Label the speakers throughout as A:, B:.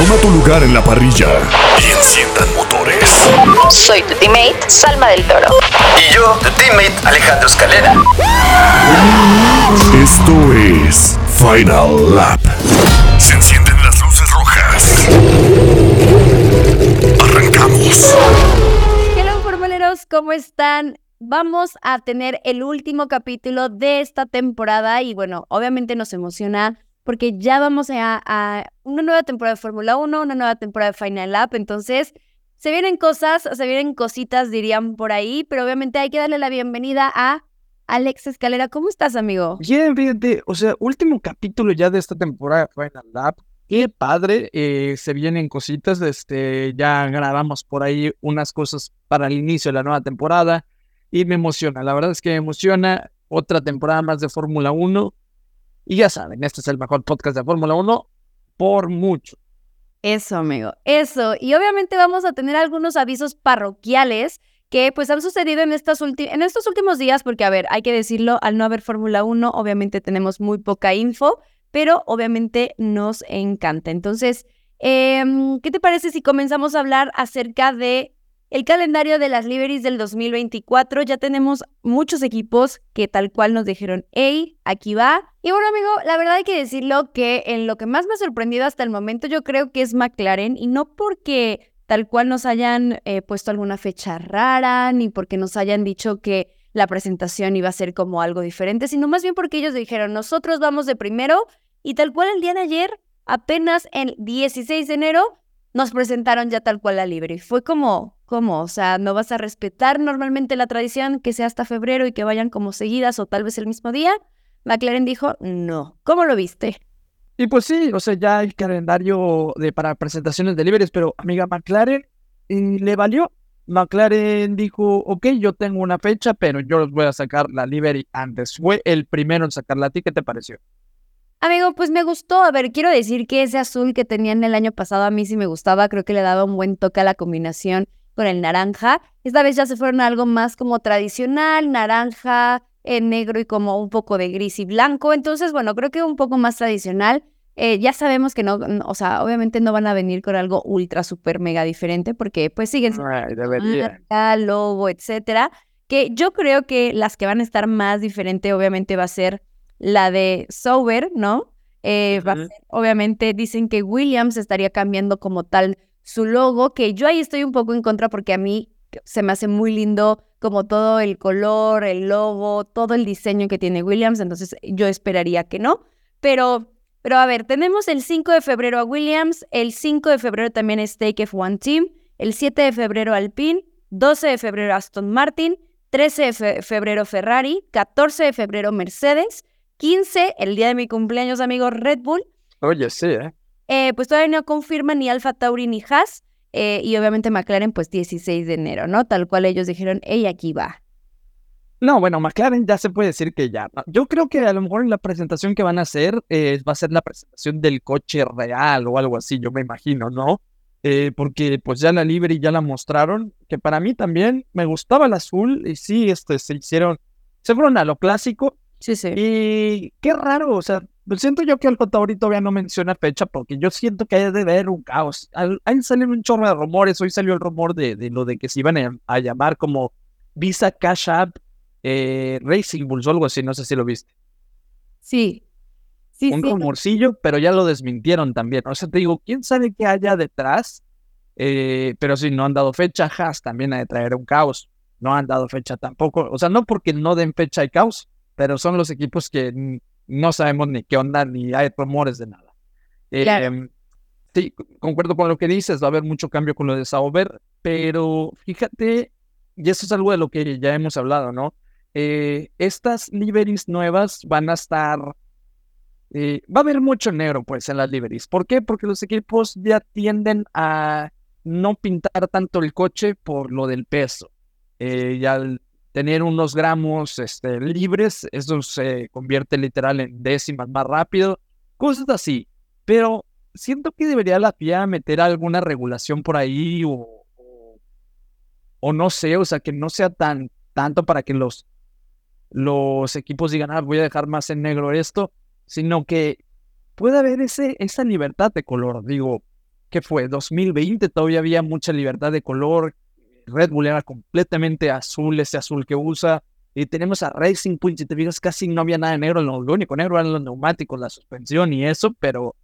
A: Toma tu lugar en la parrilla y enciendan motores.
B: Soy tu teammate, Salma del Toro.
C: Y yo, tu teammate, Alejandro Escalera.
A: Esto es Final Lap. Se encienden las luces rojas. Arrancamos.
D: Hello, formuleros, ¿cómo están? Vamos a tener el último capítulo de esta temporada y bueno, obviamente nos emociona porque ya vamos a, una nueva temporada de Fórmula 1, una nueva temporada de Final Lap, entonces se vienen cosas, se vienen cositas, dirían por ahí, pero obviamente hay que darle la bienvenida a Alex Escalera. ¿Cómo estás, amigo?
E: Bien, fíjate, o sea, último capítulo ya de esta temporada de Final Lap. Qué padre, eh, se vienen cositas, este, ya grabamos por ahí unas cosas para el inicio de la nueva temporada y me emociona, la verdad es que me emociona otra temporada más de Fórmula 1 y ya saben, este es el mejor podcast de Fórmula 1 por mucho.
D: Eso, amigo, eso. Y obviamente vamos a tener algunos avisos parroquiales que pues han sucedido en, estas en estos últimos días, porque a ver, hay que decirlo, al no haber Fórmula 1, obviamente tenemos muy poca info, pero obviamente nos encanta. Entonces, eh, ¿qué te parece si comenzamos a hablar acerca de el calendario de las liveries del 2024. Ya tenemos muchos equipos que tal cual nos dijeron, hey, aquí va. Y bueno, amigo, la verdad hay que decirlo que en lo que más me ha sorprendido hasta el momento yo creo que es McLaren y no porque tal cual nos hayan eh, puesto alguna fecha rara, ni porque nos hayan dicho que la presentación iba a ser como algo diferente, sino más bien porque ellos dijeron, nosotros vamos de primero y tal cual el día de ayer, apenas el 16 de enero, nos presentaron ya tal cual la libre. Fue como, ¿cómo? O sea, ¿no vas a respetar normalmente la tradición que sea hasta febrero y que vayan como seguidas o tal vez el mismo día? McLaren dijo, no. ¿Cómo lo viste?
E: Y pues sí, o sea, ya el calendario de, para presentaciones de libres, pero amiga McLaren y le valió. McLaren dijo, ok, yo tengo una fecha, pero yo los voy a sacar la livery antes. Fue el primero en sacarla. ¿A ti qué te pareció?
D: Amigo, pues me gustó. A ver, quiero decir que ese azul que tenían el año pasado a mí sí me gustaba. Creo que le daba un buen toque a la combinación con el naranja. Esta vez ya se fueron a algo más como tradicional, naranja, eh, negro y como un poco de gris y blanco. Entonces, bueno, creo que un poco más tradicional. Eh, ya sabemos que no, o sea, obviamente no van a venir con algo ultra, super, mega diferente porque pues siguen
E: marca,
D: logo, etcétera. Que yo creo que las que van a estar más diferente obviamente va a ser la de Sauber, ¿no? Eh, obviamente dicen que Williams estaría cambiando como tal su logo, que yo ahí estoy un poco en contra porque a mí se me hace muy lindo como todo el color, el logo, todo el diseño que tiene Williams, entonces yo esperaría que no, pero, pero a ver, tenemos el 5 de febrero a Williams, el 5 de febrero también es Take F1 Team, el 7 de febrero Alpine, 12 de febrero Aston Martin, 13 de febrero Ferrari, 14 de febrero Mercedes, 15, el día de mi cumpleaños, amigo Red Bull.
E: Oye, sí, ¿eh?
D: Eh pues todavía no confirman ni Alfa Tauri ni Haas. Eh, y obviamente McLaren, pues 16 de enero, ¿no? Tal cual ellos dijeron, ella aquí va.
E: No, bueno, McLaren ya se puede decir que ya. Yo creo que a lo mejor en la presentación que van a hacer eh, va a ser la presentación del coche real o algo así, yo me imagino, ¿no? porque pues ya la libre ya la mostraron, que para mí también me gustaba el azul y sí, este, se hicieron, se fueron a lo clásico,
D: Sí, sí.
E: Y qué raro, o sea, siento yo que el Tauri todavía no menciona fecha porque yo siento que hay de haber un caos. Ahí salen un chorro de rumores. Hoy salió el rumor de, de lo de que se iban a, llamar como Visa Cash App eh, Racing Bulls o algo así. No sé si lo viste.
D: Sí. Sí,
E: un rumorcillo, pero ya lo desmintieron también. O sea, te digo, quién sabe qué haya detrás. Eh, pero sí, no han dado fecha. Haas también ha de traer un caos. No han dado fecha tampoco. O sea, no porque no den fecha hay caos pero son los equipos que no sabemos ni qué onda, ni hay rumores de nada. Em, sí, concuerdo con lo que dices, va a haber mucho cambio con lo de Sauber, pero fíjate, y eso es algo de lo que ya hemos hablado, ¿no? Eh, estas liveries nuevas van a estar eh, va a haber mucho negro pues en las liveries. ¿Por qué? Porque los equipos ya tienden a no pintar tanto el coche por lo del peso. Eh, y al tener unos gramos este, libres, eso se convierte literal en décimas más rápido, cosas así. Pero siento que debería la FIA meter alguna regulación por ahí o, o, no sé, o sea, que no sea tan tanto para que los, los equipos digan, ah, voy a dejar más en negro esto, sino que puede haber ese, esa libertad de color. Digo, ¿qué fue? 2020 todavía había mucha libertad de color. Red Bull era completamente azul, ese azul que usa. Y tenemos a Racing Point, si te fijas, casi no había nada de negro. Lo único negro eran los neumáticos, la suspensión y eso, pero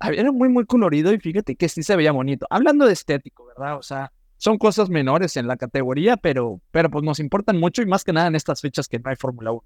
E: era muy, muy colorido y fíjate que sí se veía bonito. Hablando de estético, ¿verdad? O sea, son cosas menores en la categoría, pero, pero pues nos importan mucho y más que nada en estas fechas que no hay Fórmula 1.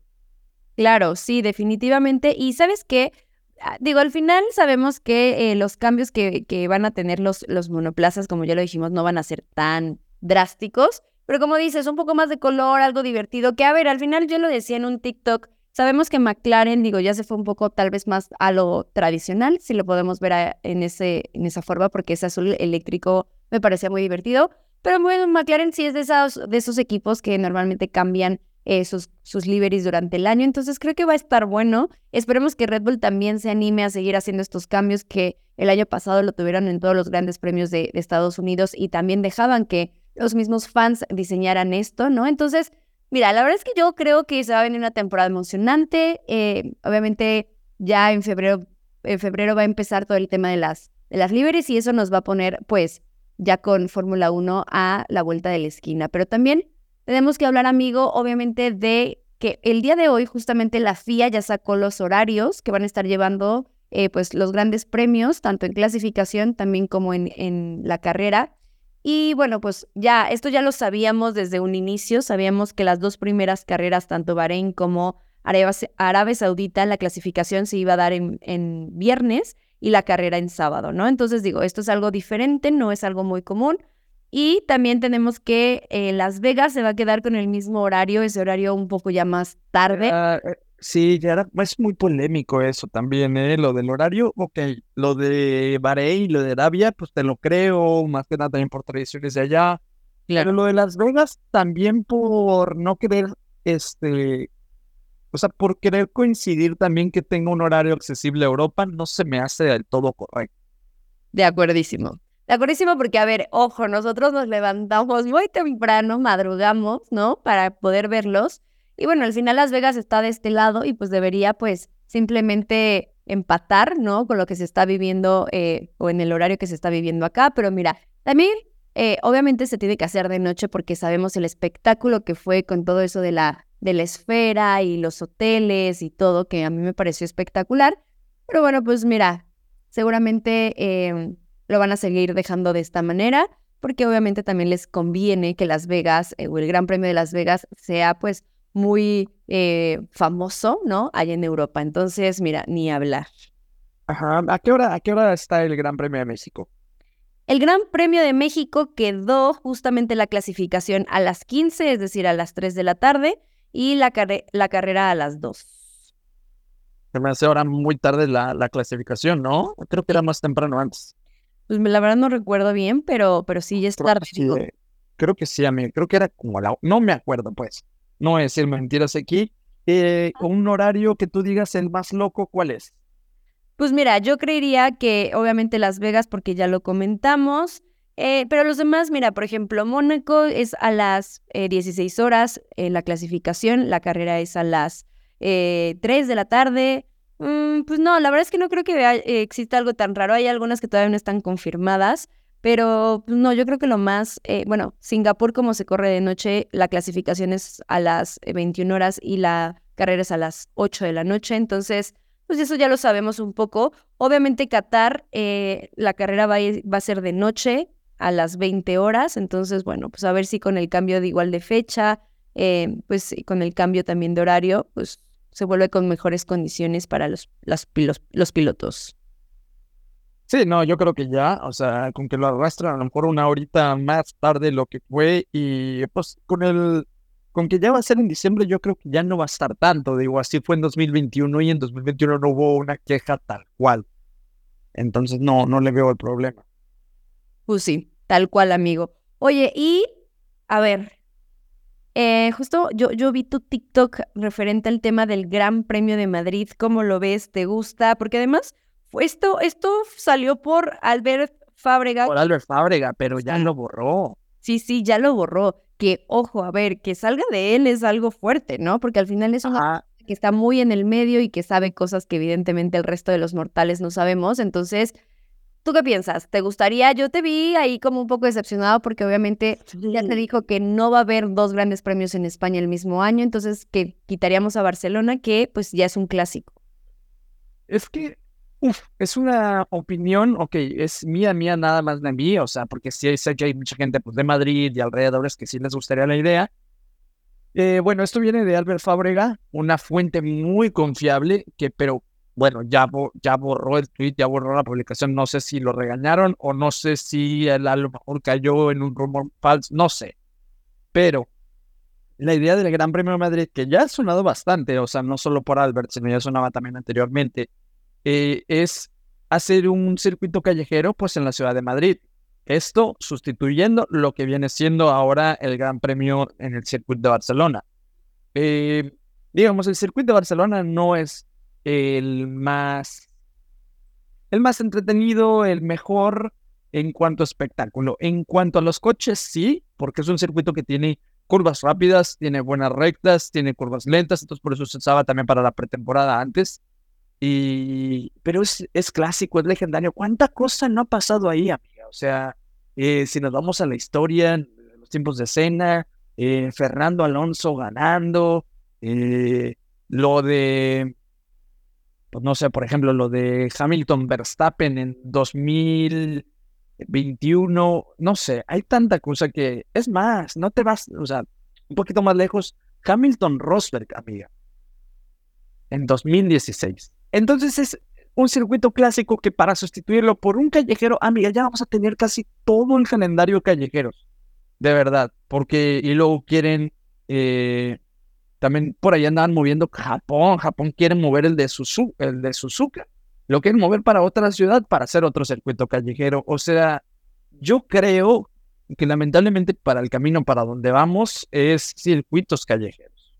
D: Claro, sí, definitivamente. Y sabes qué, ah, digo, al final sabemos que eh, los cambios que, que, van a tener los, los monoplazas, como ya lo dijimos, no van a ser tan drásticos, pero como dices, un poco más de color, algo divertido, que a ver, al final yo lo decía en un TikTok, sabemos que McLaren, digo, ya se fue un poco tal vez más a lo tradicional, si lo podemos ver en, ese, en esa forma, porque ese azul eléctrico me parecía muy divertido, pero bueno, McLaren sí es de esos, de esos equipos que normalmente cambian eh, sus, sus liveries durante el año, entonces creo que va a estar bueno. Esperemos que Red Bull también se anime a seguir haciendo estos cambios que el año pasado lo tuvieron en todos los grandes premios de Estados Unidos y también dejaban que los mismos fans diseñaran esto, ¿no? Entonces, mira, la verdad es que yo creo que se va a venir una temporada emocionante. Eh, obviamente, ya en febrero, en febrero va a empezar todo el tema de las, de las liveries y eso nos va a poner, pues, ya con Fórmula 1 a la vuelta de la esquina. Pero también tenemos que hablar, amigo, obviamente, de que el día de hoy justamente la FIA ya sacó los horarios que van a estar llevando eh, pues los grandes premios, tanto en clasificación también como en, en la carrera. Y bueno, pues ya, esto ya lo sabíamos desde un inicio, sabíamos que las dos primeras carreras, tanto Bahrein como Arabia Saudita, la clasificación se iba a dar en, en, viernes y la carrera en sábado, ¿no? Entonces digo, esto es algo diferente, no es algo muy común. Y también tenemos que eh, Las Vegas se va a quedar con el mismo horario, ese horario un poco ya más tarde.
E: Ah, eh, Sí, ya era, es muy polémico eso también, ¿eh? Lo del horario, ok. Lo de Bahrein, lo de Arabia, pues te lo creo, más que nada también por tradiciones de allá. Pero lo de Las Vegas también por no querer, este, o sea, por querer coincidir también que tenga un horario accesible a Europa, no se me hace del todo correcto.
D: De acuerdísimo. De acuerdísimo porque, a ver, ojo, nosotros nos levantamos muy temprano, madrugamos, ¿no? Para poder verlos. Y bueno, al final Las Vegas está de este lado y pues debería pues simplemente empatar, ¿no? Con lo que se está viviendo eh, o en el horario que se está viviendo acá. Pero mira, también eh, obviamente se tiene que hacer de noche porque sabemos el espectáculo que fue con todo eso de la, de la esfera y los hoteles y todo, que a mí me pareció espectacular. Pero bueno, pues mira, seguramente em, lo van a seguir dejando de esta manera porque obviamente también les conviene que Las Vegas eh, o el Gran Premio de Las Vegas sea pues muy eh, famoso, ¿no? Allá en Europa. Entonces, mira, ni hablar.
E: Ajá. ¿A qué hora, a qué hora está el Gran Premio de México?
D: El Gran Premio de México quedó justamente la clasificación a las 15, es decir, a las 3 de la tarde, y la, la carrera a las 2.
E: Se me hace ahora muy tarde la, la clasificación, ¿no? Creo que era más temprano antes.
D: Pues la verdad no recuerdo bien, pero, pero sí, ya es tarde.
E: Eh, creo que sí, amigo. Creo que era como la... No me acuerdo, pues no decir mentiras aquí, eh, con un horario que tú digas el más loco, ¿cuál es?
D: Pues mira, yo creería que obviamente Las Vegas, porque ya lo comentamos, eh, pero los demás, mira, por ejemplo, Mónaco es a las 16 eh, horas la clasificación, la carrera es a las 3 de la tarde. Mm, pues no, la verdad es que no creo que exista algo tan raro. Hay algunas que todavía no están confirmadas, pero pues, no, yo creo que lo más, eh, bueno, Singapur como se corre de noche, la clasificación es a las 21 horas y la carrera es a las 8 de la noche, entonces, pues eso ya lo sabemos un poco. Obviamente Qatar, eh, la carrera va a, ser de noche a las 20 horas, entonces, bueno, pues a ver si con el cambio de igual de fecha, eh, pues con el cambio también de horario, pues se vuelve con mejores condiciones para los, los, los pilotos.
E: Sí, no, yo creo que ya, o sea, con que lo arrastran a lo mejor una horita más tarde lo que fue y pues con el con que ya va a ser en diciembre, yo creo que ya no va a estar tanto. Digo, así fue en 2021 y en 2021 no hubo una queja tal cual. Entonces no, no le veo el problema.
D: Pues sí, tal cual, amigo. Oye, y a ver, eh, justo yo, yo vi tu TikTok referente al tema del Gran Premio de Madrid. ¿Cómo lo ves? ¿Te gusta? Porque además, esto, esto salió por Albert Fábrega.
E: Por Albert Fábrega, pero ya lo borró.
D: Sí, sí, ya lo borró. Que, ojo, a ver, que salga de él es algo fuerte, ¿no? Porque al final es una que está muy en el medio y que sabe cosas que evidentemente el resto de los mortales no sabemos. Entonces, ¿tú qué piensas? ¿Te gustaría? Yo te vi ahí como un poco decepcionado porque obviamente ya te dijo que no va a haber dos grandes premios en España el mismo año, entonces que quitaríamos a Barcelona, que pues ya es un clásico.
E: Es que Uf, es una opinión, ok, es mía, mía, nada más de mí, o sea, porque sí sé que hay mucha gente pues, de Madrid y alrededores que sí les gustaría la idea. Eh, bueno, esto viene de Albert Fábrega, una fuente muy confiable, que pero bueno, ya, ya borró el tweet, ya borró la publicación, no sé si lo regañaron o no sé si él a lo mejor cayó en un rumor falso, no sé. Pero la idea del Gran Premio de Madrid, que ya ha sonado bastante, o sea, no solo por Albert, sino ya sonaba también anteriormente, eh, es hacer un circuito callejero pues en la ciudad de Madrid. Esto sustituyendo lo que viene siendo ahora el Gran Premio en el circuito de Barcelona. Eh, digamos, el circuito de Barcelona no es el más, el más entretenido, el mejor en cuanto a espectáculo. En cuanto a los coches, sí, porque es un circuito que tiene curvas rápidas, tiene buenas rectas, tiene curvas lentas, entonces por eso se usaba también para la pretemporada antes. Y, pero es, es clásico, es legendario. ¿Cuánta cosa no ha pasado ahí, amiga? O sea, eh, si nos vamos a la historia, los tiempos de escena, eh, Fernando Alonso ganando, eh, lo de, pues no sé, por ejemplo, lo de Hamilton Verstappen en 2021, no sé, hay tanta cosa que, es más, no te vas, o sea, un poquito más lejos, Hamilton Rosberg, amiga, en 2016. Entonces es un circuito clásico que para sustituirlo por un callejero, amiga, ya vamos a tener casi todo el calendario callejeros. De verdad, porque y luego quieren eh, también por ahí andaban moviendo Japón, Japón quiere mover el de Suzuka, el de Suzuka. Lo quieren mover para otra ciudad para hacer otro circuito callejero. O sea, yo creo que lamentablemente para el camino para donde vamos es circuitos callejeros.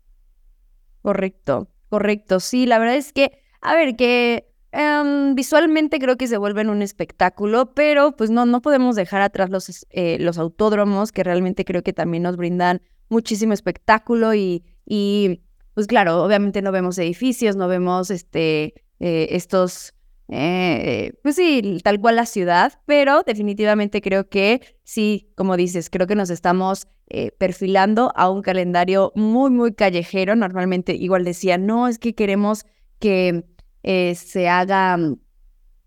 D: Correcto, correcto. Sí, la verdad es que a ver, que em, visualmente creo que se vuelven un espectáculo, pero pues no, no podemos dejar atrás los, eh, los autódromos, que realmente creo que también nos brindan muchísimo espectáculo y, y pues claro, obviamente no vemos edificios, no vemos este, eh, estos, eh, pues sí, tal cual la ciudad, pero definitivamente creo que sí, como dices, creo que nos estamos perfilando a un calendario muy, muy callejero. Normalmente igual decía, no, es que queremos que eh, se haga mm,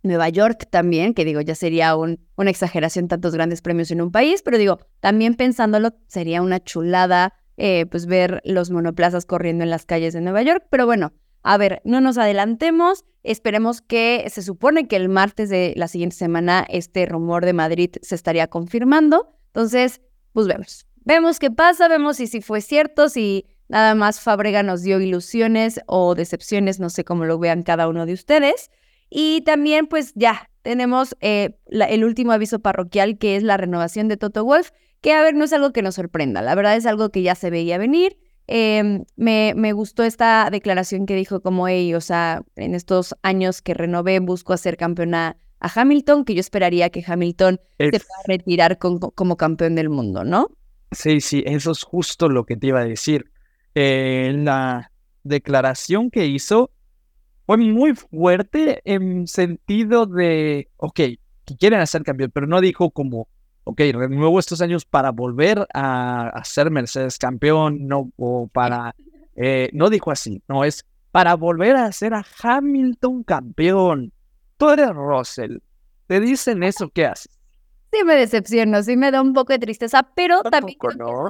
D: Nueva York también, que digo, ya sería un, una exageración tantos grandes premios en un país, pero digo, también pensándolo, sería una chulada eh, pues ver los monoplazas corriendo en las calles de Nueva York, pero bueno, a ver, no nos adelantemos, esperemos que se supone que el martes de la siguiente semana este rumor de Madrid se estaría confirmando, entonces, pues vemos, vemos qué pasa, vemos si, si fue cierto, si Nada más Fabrega nos dio ilusiones o decepciones, no sé cómo lo vean cada uno de ustedes. Y también pues ya tenemos eh, el último aviso parroquial que es la renovación de Toto Wolf, que a ver, no es algo que nos sorprenda, la verdad es algo que ya se veía venir. Em, me, me, gustó esta declaración que dijo como, hey, o sea, en estos años que renové busco hacer campeona a Hamilton, que yo esperaría que Hamilton se pueda retirar como campeón del mundo, ¿no?
E: Sí, sí, eso es justo lo que te iba a decir. Eh, la declaración que hizo fue muy fuerte en sentido de, ok, que quieren hacer cambios, pero no dijo como, ok, renuevo estos años para volver a, hacer Mercedes campeón, no, o para, eh, no dijo así, no, es para volver a hacer a Hamilton campeón. Tú eres Russell, te dicen eso, ¿qué haces?
D: Sí me decepciono, sí me da un poco de tristeza, pero también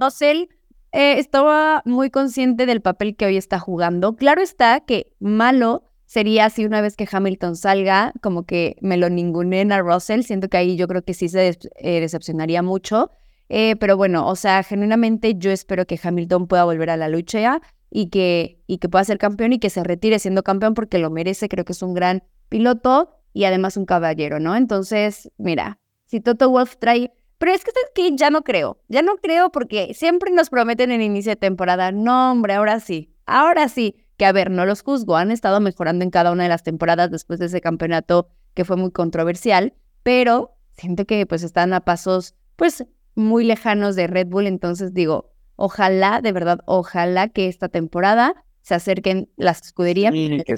D: Russell eh, estaba muy consciente del papel que hoy está jugando. Claro está que malo sería si una vez que Hamilton salga, como que me lo ningunen a Russell. Siento que ahí yo creo que sí se eh, decepcionaría mucho. Eh, pero bueno, o sea, genuinamente yo espero que Hamilton pueda volver a la lucha y que, y que pueda ser campeón y que se retire siendo campeón porque lo merece. Creo que es un gran piloto y además un caballero, ¿no? Entonces, mira, si Toto Wolf trae... Pero es que, ¿sabes qué? Ya no creo. Ya no creo porque siempre nos prometen en inicio de temporada. No, hombre, ahora sí. Ahora sí. Que a ver, no los juzgo. Han estado mejorando en cada una de las temporadas después de ese campeonato que fue muy controversial. Pero siento que pues están a pasos, pues, muy lejanos de Red Bull. Entonces digo, ojalá, de verdad, ojalá que esta temporada se acerquen las escuderías
E: Sí, que.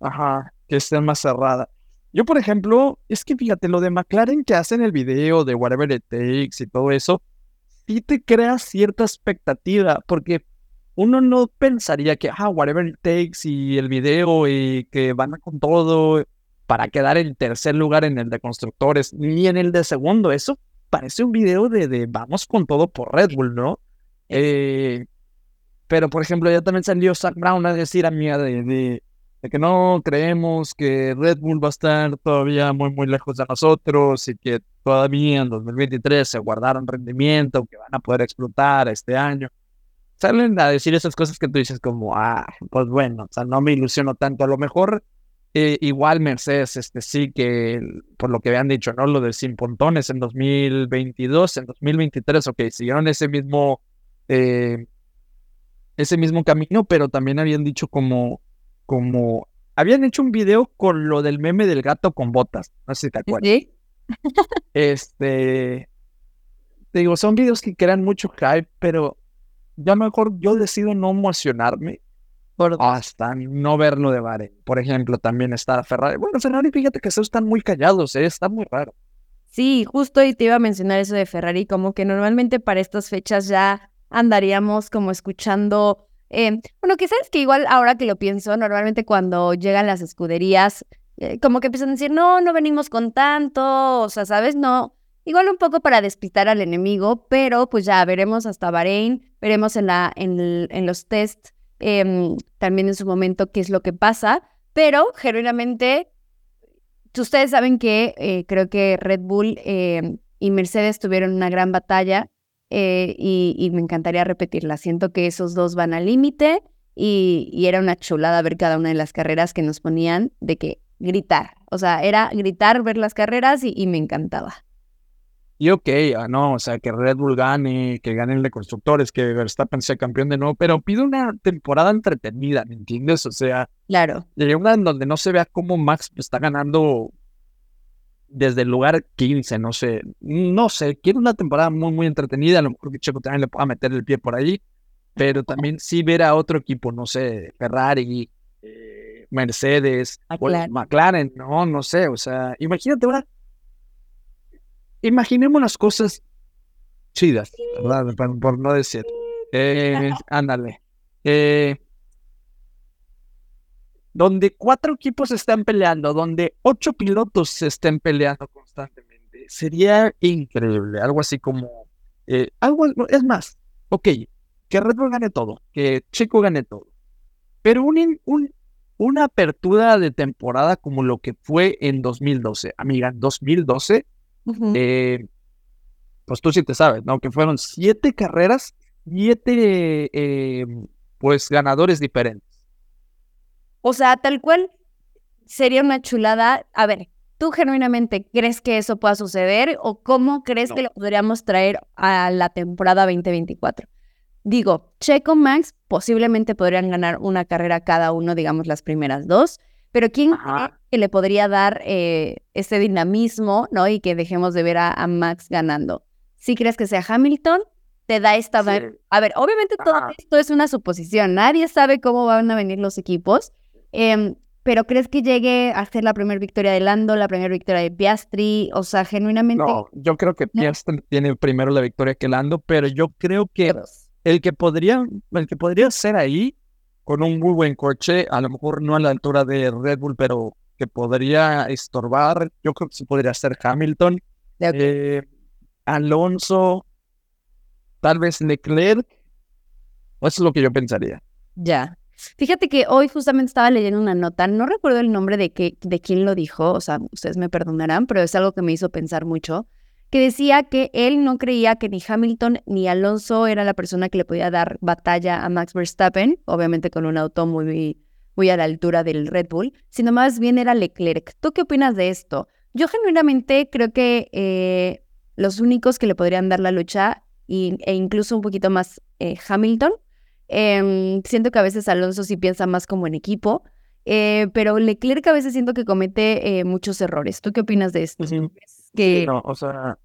E: Ajá, que esté más cerrada. Yo, por ejemplo, es que fíjate, lo de McLaren que hacen el video de Whatever It Takes y todo eso, sí te crea cierta expectativa, porque uno no pensaría que, ah, Whatever It Takes y el video y que van con todo para quedar en tercer lugar en el de constructores, ni en el de segundo. Eso parece un video de, de vamos con todo por Red Bull, ¿no? Eh, pero, por ejemplo, ya también salió Zach Brown a decir a mí de, de, de que no creemos que Red Bull va a estar todavía muy, muy lejos de nosotros y que todavía en 2023 se guardaron rendimiento, que van a poder explotar este año. Salen a decir esas cosas que tú dices como, ah, pues bueno, o sea, no me ilusiono tanto. A lo mejor eh, igual Mercedes, este sí que, por lo que habían dicho, ¿no? Lo de sin pontones en 2022, en 2023, ok, siguieron ese mismo, eh, ese mismo camino, pero también habían dicho como, como, habían hecho un video con lo del meme del gato con botas, no sé si te acuerdas.
D: ¿Sí?
E: Este, te digo, son videos que crean mucho hype, pero ya mejor yo decido no emocionarme hasta no verlo de Bahrein. Por ejemplo, también está Ferrari. Bueno, Ferrari, fíjate que esos están muy callados, ¿eh? está muy raro.
D: Sí, justo y te iba a mencionar eso de Ferrari, como que normalmente para estas fechas ya andaríamos como escuchando, eh, bueno, que sabes que igual ahora que lo pienso, normalmente cuando llegan las escuderías, eh, como que empiezan a decir, no, no venimos con tanto, o sea, ¿sabes? No, igual un poco para despistar al enemigo, pero pues ya veremos hasta Bahrein, veremos en, la, en, en los test em, también en su momento qué es lo que pasa, pero genuinamente ustedes saben que eh, creo que Red Bull eh, y Mercedes tuvieron una gran batalla eh, y, y me encantaría repetirla. Siento que esos dos van al límite y, y era una chulada ver cada una de las carreras que nos ponían de que gritar. O sea, era gritar, ver las carreras y, y me encantaba.
E: Y ok, ah, no, o sea, que Red Bull gane, que gane el de constructores, que Verstappen sea campeón de nuevo, pero pido una temporada entretenida, ¿me entiendes? O sea,
D: Claro.
E: de una en donde no se vea cómo Max está ganando desde el lugar 15, no sé, no sé, quiero una temporada muy, muy entretenida, a lo mejor que Checo también le pueda meter el pie por ahí, pero también sí ver a otro equipo, no sé, Ferrari, eh, Mercedes,
D: McLaren.
E: McLaren, no, no sé, o sea, imagínate ahora, imaginemos las cosas chidas, ¿verdad? Por, por no decir, eh, ándale, eh, donde cuatro equipos están peleando, donde ocho pilotos se estén peleando constantemente. Sería increíble, algo así como, eh, algo, es más, ok, que Red Bull gane todo, que Checo gane todo, pero un, in- un- una apertura de temporada como lo que fue en 2012, amiga, en 2012,
D: Ujú.
E: eh, pues tú sí te sabes, ¿no? Que fueron siete carreras, siete, eh, pues, ganadores diferentes.
D: O sea, tal cual sería una chulada. A ver, ¿tú genuinamente crees que eso pueda suceder o cómo crees
E: No.
D: que lo podríamos traer a la temporada 2024? Digo, Checo Max posiblemente podrían ganar una carrera cada uno, digamos las primeras dos, pero ¿quién cree que le podría dar eh, ese dinamismo, ¿no? Y que dejemos de ver a, a Max ganando. ¿Sí crees que sea Hamilton? Te da esta...
E: Sí.
D: A ver, obviamente todo esto es una suposición. Nadie sabe cómo van a venir los equipos. Em, pero ¿crees que llegue a ser la primera victoria de Lando, la primera victoria de Piastri? O sea, genuinamente...
E: No, yo creo que Piastri tiene primero la victoria que Lando, pero yo creo que el que podría, el que podría ser ahí con un muy buen coche, a lo mejor no a la altura de Red Bull, pero que podría estorbar, yo creo que sí podría ser Hamilton, eh, Alonso, tal vez Leclerc, eso es lo que yo pensaría.
D: Ya. Fíjate que hoy justamente estaba leyendo una nota, no recuerdo el nombre de, qué, de quién lo dijo, o sea, ustedes me perdonarán, pero es algo que me hizo pensar mucho, que decía que él no creía que ni Hamilton ni Alonso era la persona que le podía dar batalla a Max Verstappen, obviamente con un auto muy, muy a la altura del Red Bull, sino más bien era Leclerc. ¿Tú qué opinas de esto? Yo genuinamente creo que eh, los únicos que le podrían dar la lucha e incluso un poquito más eh, Hamilton. Em, siento que a veces Alonso sí piensa más como en equipo, eh, pero Leclerc a veces siento que comete muchos errores. ¿Tú qué opinas de esto?
E: Que... No, o sea,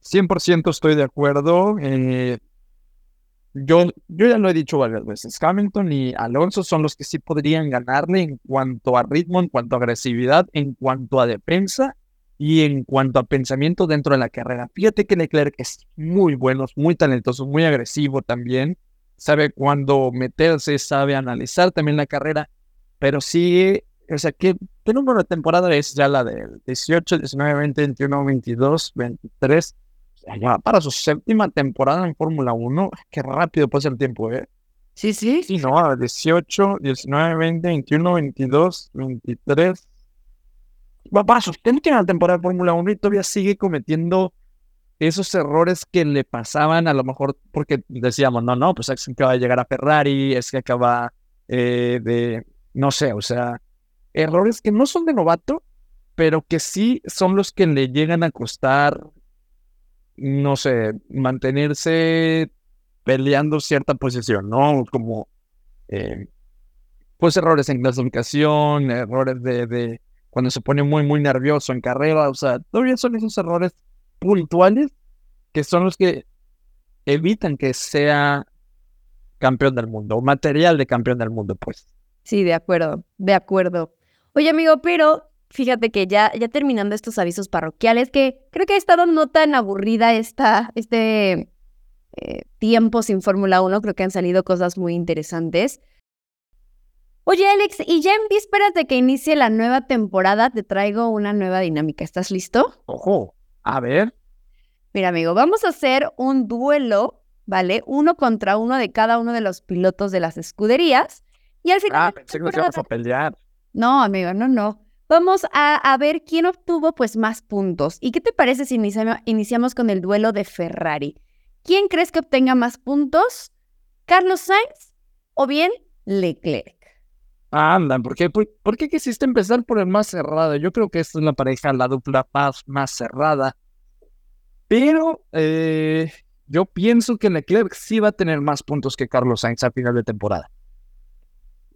E: 100% estoy de acuerdo. Eh, yo, yo ya lo he dicho varias veces. Hamilton y Alonso son los que sí podrían ganarle en cuanto a ritmo, en cuanto a agresividad, en cuanto a defensa y en cuanto a pensamiento dentro de la carrera. Fíjate que Leclerc es muy bueno, muy talentoso, muy agresivo también. Sabe cuándo meterse, sabe analizar también la carrera, pero sí o sea, ¿qué, número de temporada es ya la del 18, 19, 20, 21, 22, 23? Ya para su séptima temporada en Fórmula 1, qué rápido pasa el tiempo, ¿eh?
D: Sí, sí.
E: Sí, no, 18, 19, 20, 21, 22, 23. Va para su séptima temporada de Fórmula 1 y todavía sigue cometiendo esos errores que le pasaban a lo mejor porque decíamos, no, no, pues es que acaba de llegar a Ferrari, es que acaba eh, de, no sé, o sea, errores que no son de novato, pero que sí son los que le llegan a costar, no sé, mantenerse peleando cierta posición, ¿no? Como, eh, pues errores en clasificación, errores de, de cuando se pone muy, muy nervioso en carrera, o sea, todavía son esos errores puntuales que son los que evitan que sea campeón del mundo, o material de campeón del mundo, pues.
D: Sí, de acuerdo, de acuerdo. Oye, amigo, pero fíjate que ya, ya terminando estos avisos parroquiales, que creo que ha estado no tan aburrida esta, este eh, tiempo sin Fórmula 1, creo que han salido cosas muy interesantes. Oye, Alex, y ya en vísperas de que inicie la nueva temporada, te traigo una nueva dinámica. ¿Estás listo?
E: Ojo, a ver.
D: Mira, amigo, vamos a hacer un duelo, ¿vale? Uno contra uno de cada uno de los pilotos de las escuderías. Y al final.
E: Ah, pensé que nos íbamos a pelear.
D: No, amigo, no, no. Vamos a, ver quién obtuvo pues más puntos. ¿Y qué te parece si iniciamos con el duelo de Ferrari? ¿Quién crees que obtenga más puntos? ¿Carlos Sainz o bien Leclerc?
E: Anda, ¿por qué, por, qué quisiste empezar por el más cerrado? Yo creo que esta es la pareja, la dupla más, más cerrada. Pero eh, yo pienso que Leclerc sí va a tener más puntos que Carlos Sainz a final de temporada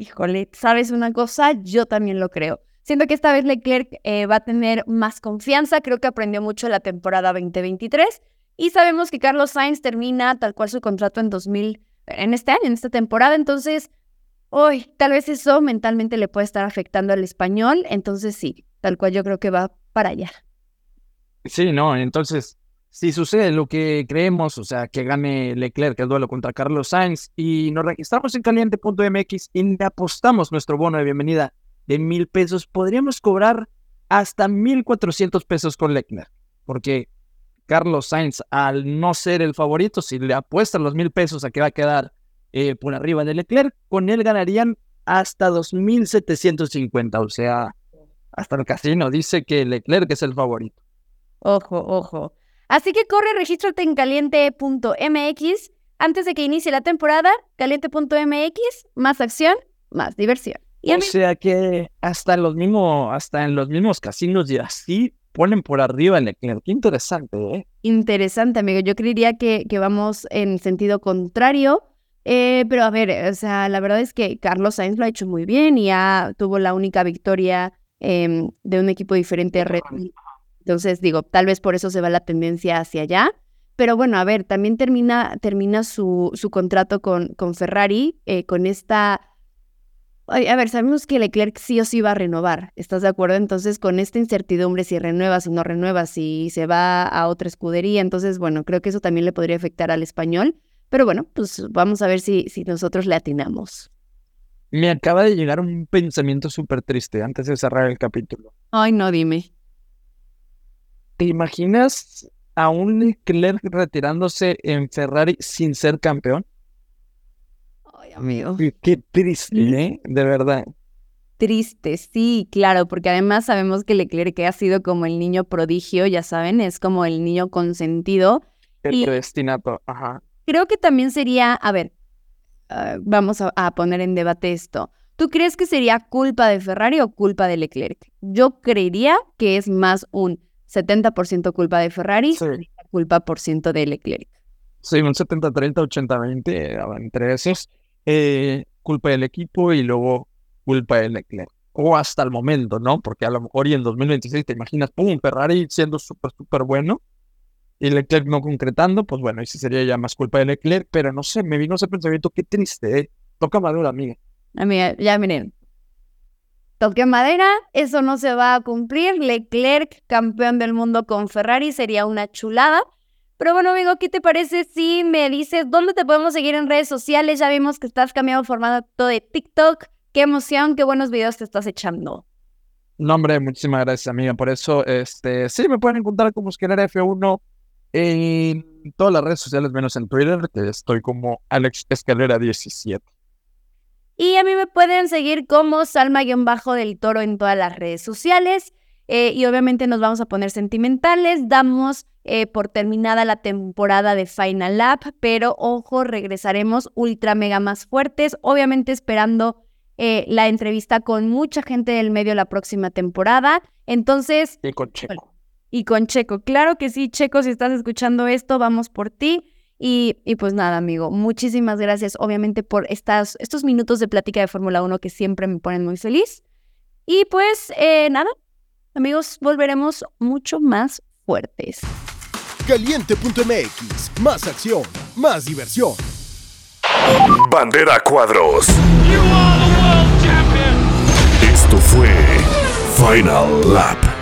D: híjole, ¿sabes una cosa? Yo también lo creo. Siento que esta vez Leclerc eh, va a tener más confianza, creo que aprendió mucho la temporada 2023 y sabemos que Carlos Sainz termina tal cual su contrato en 2000, en este año, en esta temporada, entonces, hoy tal vez eso mentalmente le puede estar afectando al español, entonces sí, tal cual yo creo que va para allá.
E: Sí, no, entonces si sucede lo que creemos, o sea, que gane Leclerc el duelo contra Carlos Sainz y nos registramos en caliente.mx y le apostamos nuestro bono de bienvenida de mil pesos, podríamos cobrar hasta mil cuatrocientos pesos con Leclerc, porque Carlos Sainz, al no ser el favorito, si le apuestan los mil pesos a que va a quedar eh, por arriba de Leclerc, con él ganarían hasta dos mil setecientos cincuenta, o sea, hasta el casino dice que Leclerc es el favorito.
D: Ojo, ojo. Así que corre, regístrate en caliente.mx antes de que inicie la temporada. Caliente.mx, más acción, más diversión.
E: o sea que hasta en los mismos, hasta en los mismos casinos y así ponen por arriba el Leclerc. Qué interesante, ¿eh?
D: Interesante, amigo. Yo creería que, que vamos en sentido contrario. Eh, pero a ver, o sea, la verdad es que Carlos Sainz lo ha hecho muy bien y ya tuvo la única victoria em, de un equipo diferente Red Bull entonces, digo, tal vez por eso se va la tendencia hacia allá. Pero bueno, a ver, también termina, termina su, su contrato con, con Ferrari, eh, con esta... a ver, sabemos que Leclerc sí o sí va a renovar, ¿estás de acuerdo? Entonces, con esta incertidumbre, si renueva, si no renueva, si se va a otra escudería, entonces, bueno, creo que eso también le podría afectar al español. Pero bueno, pues vamos a ver si, si nosotros le atinamos.
E: Me acaba de llegar un pensamiento súper triste antes de cerrar el capítulo.
D: Ay, no, dime.
E: ¿Te imaginas a un Leclerc retirándose en Ferrari sin ser campeón?
D: Ay, amigo.
E: Qué, triste, ¿eh? De verdad.
D: triste, sí, claro, porque además sabemos que Leclerc ha sido como el niño prodigio, ya saben, es como el niño consentido.
E: El
D: Y-
E: ajá.
D: Creo que también sería, a ver, ah, vamos a, a poner en debate esto. ¿Tú crees que sería culpa de Ferrari o culpa de Leclerc? Yo creería que es más un 70% culpa de Ferrari,
E: Sí.
D: 30% culpa por ciento de Leclerc.
E: Sí, un 70-30, 80-20, eh, entre esos. eh, culpa del equipo y luego culpa de Leclerc. O hasta el momento, ¿no? Porque a lo mejor y en 2026 te imaginas, pum, Ferrari siendo súper, súper bueno y Leclerc no concretando, pues bueno, ahí sí sería ya más culpa de Leclerc, pero no sé, me vino ese pensamiento, qué triste, ¿eh? Toca madura, amiga.
D: Amiga, ya miren. Toque madera, eso no se va a cumplir. Leclerc, campeón del mundo con Ferrari, sería una chulada. Pero bueno, amigo, ¿qué te parece si me dices dónde te podemos seguir en redes sociales? Ya vimos que estás cambiando formato de TikTok. Qué emoción, qué buenos videos te estás echando.
E: No, hombre, muchísimas gracias, amiga. Por eso, este, sí, me pueden encontrar como Escalera F1 en todas las redes sociales, menos en Twitter, que estoy como Alex Escalera 17.
D: Y a mí me pueden seguir como Salma-del Toro en todas las redes sociales. Eh, y obviamente nos vamos a poner sentimentales. Damos eh, por terminada la temporada de Final Lap, pero ojo, regresaremos ultra mega más fuertes. Obviamente esperando eh, la entrevista con mucha gente del medio la próxima temporada. Entonces,
E: Y con Checo.
D: Y con Checo. Claro que sí, Checo, si estás escuchando esto, vamos por ti. Y, y pues nada, amigo, muchísimas gracias, obviamente, por estas, estos minutos de plática de Fórmula 1 que siempre me ponen muy feliz. Y pues eh, nada, amigos, volveremos mucho más fuertes.
F: Caliente.mx, más acción, más diversión.
A: Bandera Cuadros. Esto fue Final Lap.